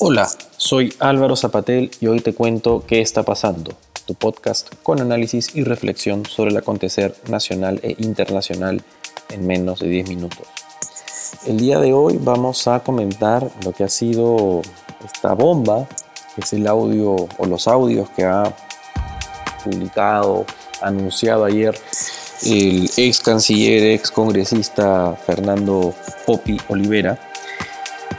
Hola, soy Álvaro Zapatel y hoy te cuento qué está pasando, tu podcast con análisis y reflexión sobre el acontecer nacional e internacional en menos de 10 minutos. El día de hoy vamos a comentar lo que ha sido esta bomba, que es el audio o los audios que ha publicado, anunciado ayer el ex canciller, ex congresista Fernando Popi Olivera,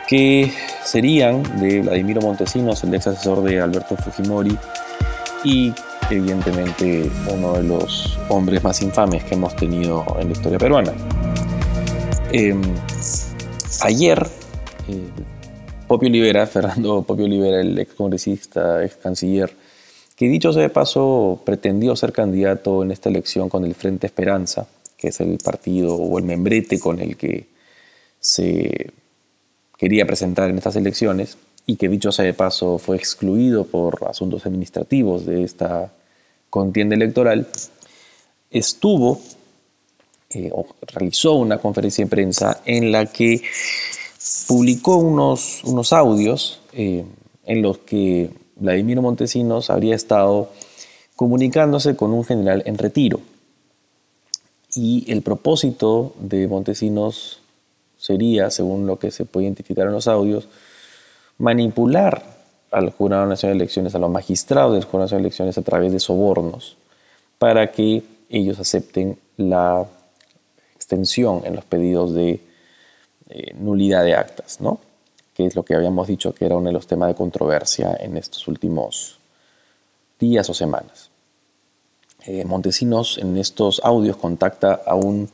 que serían de Vladimiro Montesinos, el ex asesor de Alberto Fujimori, y evidentemente uno de los hombres más infames que hemos tenido en la historia peruana. Em, ayer, eh, Popio Olivera, Fernando Popio Olivera, el ex congresista, ex canciller, que dicho sea de paso, pretendió ser candidato en esta elección con el Frente Esperanza, que es el partido o el membrete con el que se quería presentar en estas elecciones y que dicho sea de paso fue excluido por asuntos administrativos de esta contienda electoral, estuvo eh, o realizó una conferencia de prensa en la que publicó unos, unos audios eh, en los que Vladimiro Montesinos habría estado comunicándose con un general en retiro. Y el propósito de Montesinos sería, según lo que se puede identificar en los audios, manipular al Jurado Nacional de Elecciones, a los magistrados del Jurado Nacional de Elecciones a través de sobornos, para que ellos acepten la extensión en los pedidos de eh, nulidad de actas, ¿no? que es lo que habíamos dicho que era uno de los temas de controversia en estos últimos días o semanas. Eh, Montesinos en estos audios contacta a un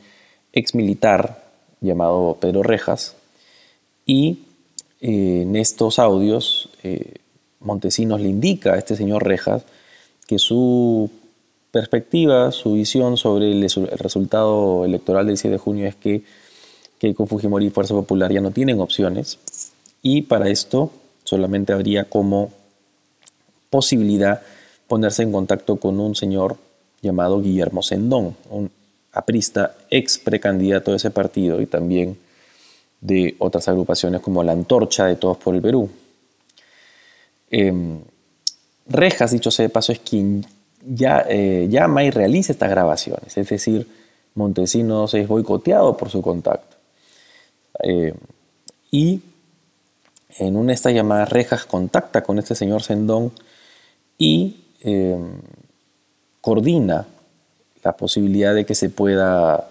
ex militar llamado Pedro Rejas, y eh, en estos audios eh, Montesinos le indica a este señor Rejas que su perspectiva, su visión sobre el, resultado electoral del 7 de junio es que Keiko Fujimori y Fuerza Popular ya no tienen opciones y para esto solamente habría como posibilidad ponerse en contacto con un señor llamado Guillermo Sendón, aprista, ex precandidato de ese partido y también de otras agrupaciones como la Antorcha de Todos por el Perú. Em, Rejas, dicho sea de paso, es quien ya, eh, llama y realiza estas grabaciones, es decir, Montesinos es boicoteado por su contacto. Em, y en una de estas llamadas, Rejas contacta con este señor Sendón y em, coordina la posibilidad de que se pueda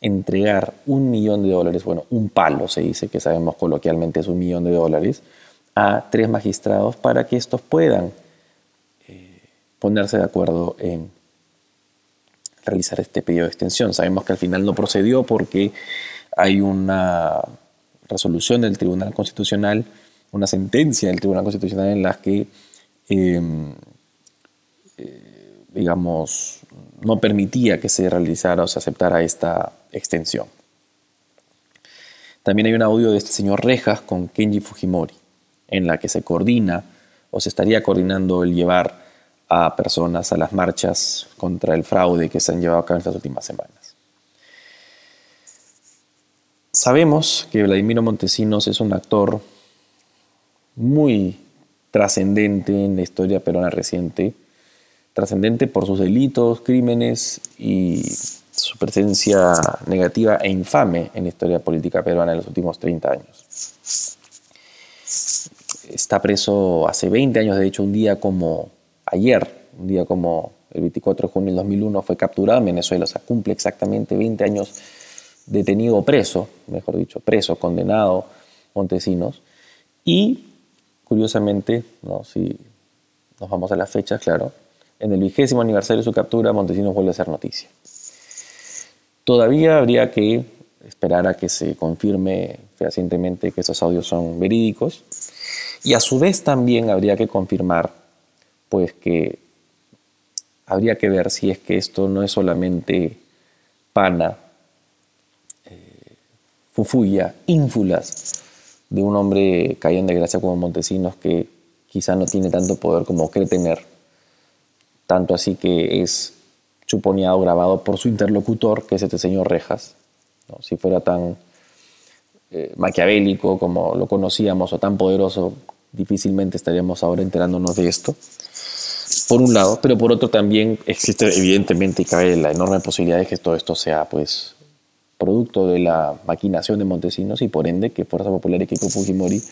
entregar un millón de dólares, bueno, un palo se dice, que sabemos coloquialmente es un millón de dólares, a tres magistrados para que estos puedan eh, ponerse de acuerdo en realizar este pedido de extensión. Sabemos que al final no procedió porque hay una resolución del Tribunal Constitucional, una sentencia del Tribunal Constitucional en la que, em, eh, digamos, no permitía que se realizara o se aceptara esta extensión. También hay un audio de este señor Rejas con Kenji Fujimori, en la que se coordina o se estaría coordinando el llevar a personas a las marchas contra el fraude que se han llevado a cabo en estas últimas semanas. Sabemos que Vladimiro Montesinos es un actor muy trascendente en la historia peruana reciente, trascendente por sus delitos, crímenes y su presencia negativa e infame en la historia política peruana en los últimos 30 años. Está preso hace 20 años, de hecho, un día como ayer, un día como el 24 de junio del 2001, fue capturado en Venezuela, o sea, cumple exactamente 20 años detenido preso, mejor dicho, preso, condenado, Montesinos. Y, curiosamente, ¿no? si nos vamos a las fechas, claro, en el vigésimo aniversario de su captura, Montesinos vuelve a ser noticia. Todavía habría que esperar a que se confirme fehacientemente que esos audios son verídicos y a su vez también habría que confirmar pues que habría que ver si es que esto no es solamente pana, eh, fufuya, ínfulas de un hombre caído en desgracia como Montesinos que quizá no tiene tanto poder como cree tener tanto así que es chuponeado, grabado por su interlocutor, que es este señor Rejas. ¿no? Si fuera tan eh, maquiavélico como lo conocíamos o tan poderoso difícilmente estaríamos ahora enterándonos de esto, por un lado, pero por otro también existe evidentemente y cabe la enorme posibilidad de que todo esto sea pues producto de la maquinación de Montesinos y por ende que Fuerza Popular y Keiko Fujimori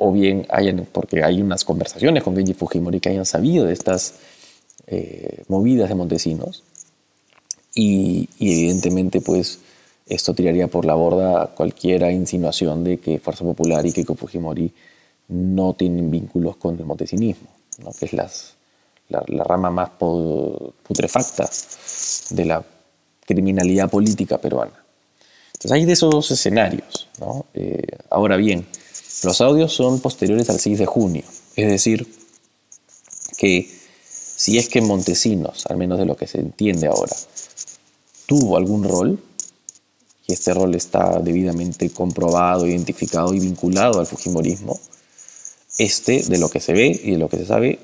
o bien hayan, porque hay unas conversaciones con Genji Fujimori que hayan sabido de estas eh, movidas de Montesinos y, evidentemente pues esto tiraría por la borda cualquier insinuación de que Fuerza Popular y Keiko Fujimori no tienen vínculos con el montesinismo, que es la, rama más putrefacta de la criminalidad política peruana. Entonces hay de esos dos escenarios. Eh, ahora bien, los audios son posteriores al 6 de junio, es decir, que si es que Montesinos, al menos de lo que se entiende ahora, tuvo algún rol, y este rol está debidamente comprobado, identificado y vinculado al Fujimorismo, este, de lo que se ve y de lo que se sabe,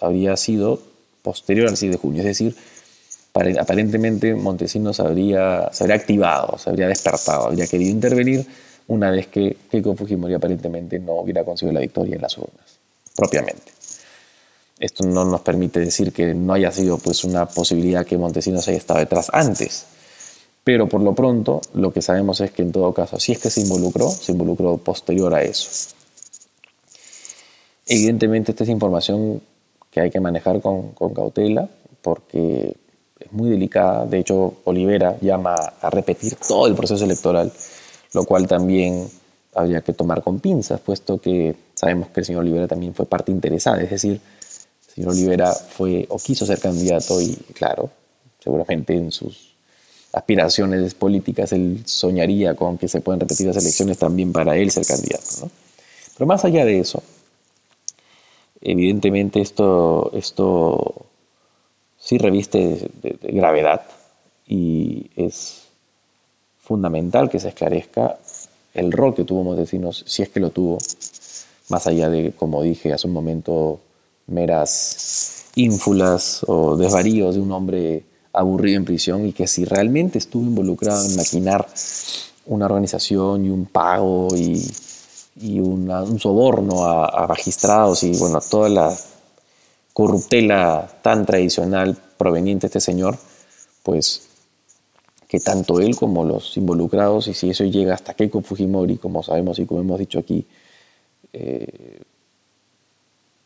habría sido posterior al 6 de junio. Es decir, aparentemente Montesinos habría, se habría activado, se habría despertado, habría querido intervenir una vez que Keiko Fujimori aparentemente no hubiera conseguido la victoria en las urnas, propiamente. Esto no nos permite decir que no haya sido pues, una posibilidad que Montesinos haya estado detrás antes. Pero por lo pronto, lo que sabemos es que en todo caso, si es que se involucró, se involucró posterior a eso. Evidentemente, esta es información que hay que manejar con, con cautela, porque es muy delicada. De hecho, Olivera llama a repetir todo el proceso electoral, lo cual también habría que tomar con pinzas, puesto que sabemos que el señor Olivera también fue parte interesada. Es decir, señor Olivera fue o quiso ser candidato y, claro, seguramente en sus aspiraciones políticas él soñaría con que se puedan repetir las elecciones también para él ser candidato. Pero más allá de eso, evidentemente esto, esto sí reviste gravedad y es fundamental que se esclarezca el rol que tuvo Montesinos, si es que lo tuvo, más allá de, como dije hace un momento, meras ínfulas o desvaríos de un hombre aburrido en prisión y que si realmente estuvo involucrado en maquinar una organización y un pago y, un soborno a, magistrados y bueno, toda la corruptela tan tradicional proveniente de este señor, pues que tanto él como los involucrados, y si eso llega hasta Keiko Fujimori, como sabemos y como hemos dicho aquí, eh,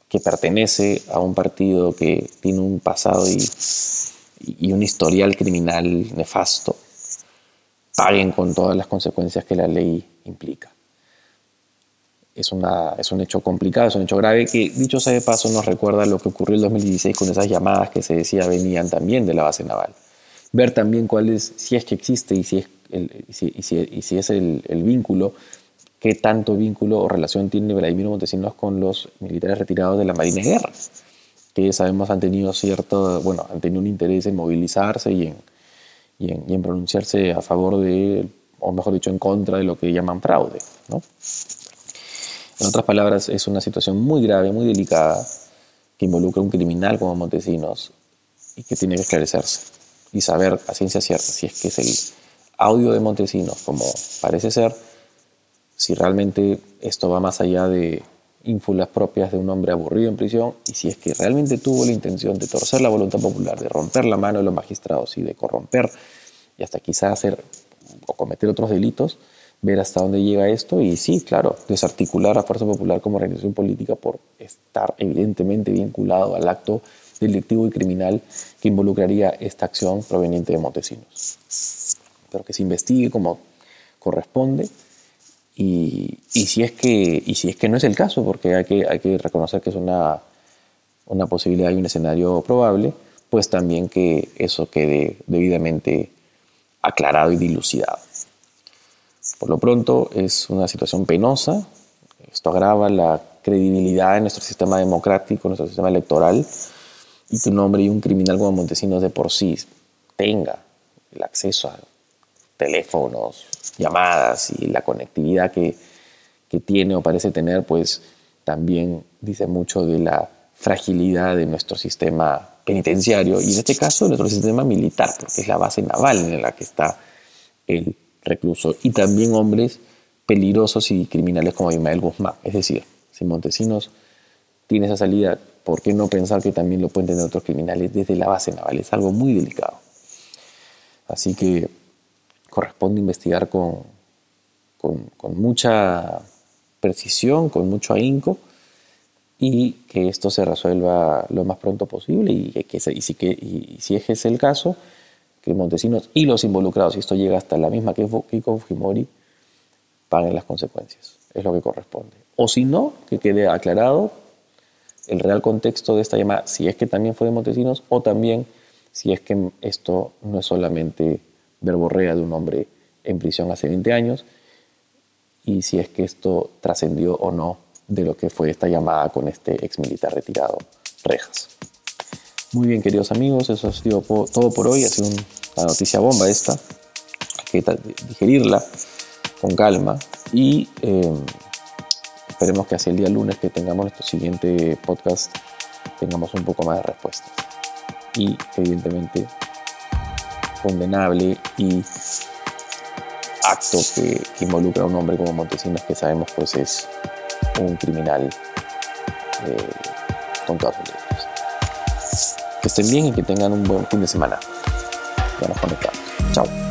que pertenece a un partido que tiene un pasado y, un historial criminal nefasto, paguen con todas las consecuencias que la ley implica. Es, una, es un hecho complicado, es un hecho grave que, dicho sea de paso, nos recuerda lo que ocurrió en 2016 con esas llamadas que se decía venían también de la base naval. Ver también cuál es, si es que existe y si es el, si, es el, vínculo qué tanto vínculo o relación tiene Vladimir Montesinos con los militares retirados de la Marina de Guerra, que sabemos han tenido cierto, bueno, han tenido un interés en movilizarse y en, y en, pronunciarse a favor de, o mejor dicho, en contra de lo que llaman fraude. ¿no? En otras palabras, es una situación muy grave, muy delicada, que involucra a un criminal como Montesinos y que tiene que esclarecerse y saber a ciencia cierta si es que es el audio de Montesinos, como parece ser, si realmente esto va más allá de ínfulas propias de un hombre aburrido en prisión y si es que realmente tuvo la intención de torcer la voluntad popular, de romper la mano de los magistrados y de corromper y hasta quizá hacer o cometer otros delitos, ver hasta dónde llega esto y sí, claro, desarticular a Fuerza Popular como organización política por estar evidentemente vinculado al acto delictivo y criminal que involucraría esta acción proveniente de Montesinos. Pero que se investigue como corresponde y, si es que, no es el caso, porque hay que, hay que reconocer que es una, una posibilidad y un escenario probable, pues también que eso quede debidamente aclarado y dilucidado. Por lo pronto es una situación penosa, esto agrava la credibilidad de nuestro sistema democrático, nuestro sistema electoral, y que un hombre y un criminal como Montesinos de por sí tenga el acceso a teléfonos, llamadas y la conectividad que, que tiene o parece tener, pues también dice mucho de la fragilidad de nuestro sistema penitenciario y en este caso de nuestro sistema militar, porque es la base naval en la que está el recluso, y también hombres peligrosos y criminales como Ismael Guzmán. Es decir, Si Montesinos tiene esa salida, ¿por qué no pensar que también lo pueden tener otros criminales desde la base naval? Es algo muy delicado. Así que corresponde investigar con, con, mucha precisión, con mucho ahínco y que esto se resuelva lo más pronto posible y, que, y, si, que, y si ese es el caso, que Montesinos y los involucrados, si esto llega hasta la misma que Kiko Fujimori, paguen las consecuencias. Es lo que corresponde. O si no, que quede aclarado el real contexto de esta llamada, si es que también fue de Montesinos o también si es que esto no es solamente verborrea de un hombre en prisión hace 20 años y si es que esto trascendió o no de lo que fue esta llamada con este ex militar retirado Rejas. Muy bien, queridos amigos, eso ha sido todo por hoy. Ha sido una noticia bomba esta. Hay que digerirla con calma y eh, esperemos que hacia el día lunes que tengamos nuestro siguiente podcast tengamos un poco más de respuestas. Y evidentemente condenable y acto que, involucra a un hombre como Montesinos que sabemos pues es un criminal eh, con todas sus letras. Que estén bien y que tengan un buen fin de semana. Ya nos conectamos. Chao.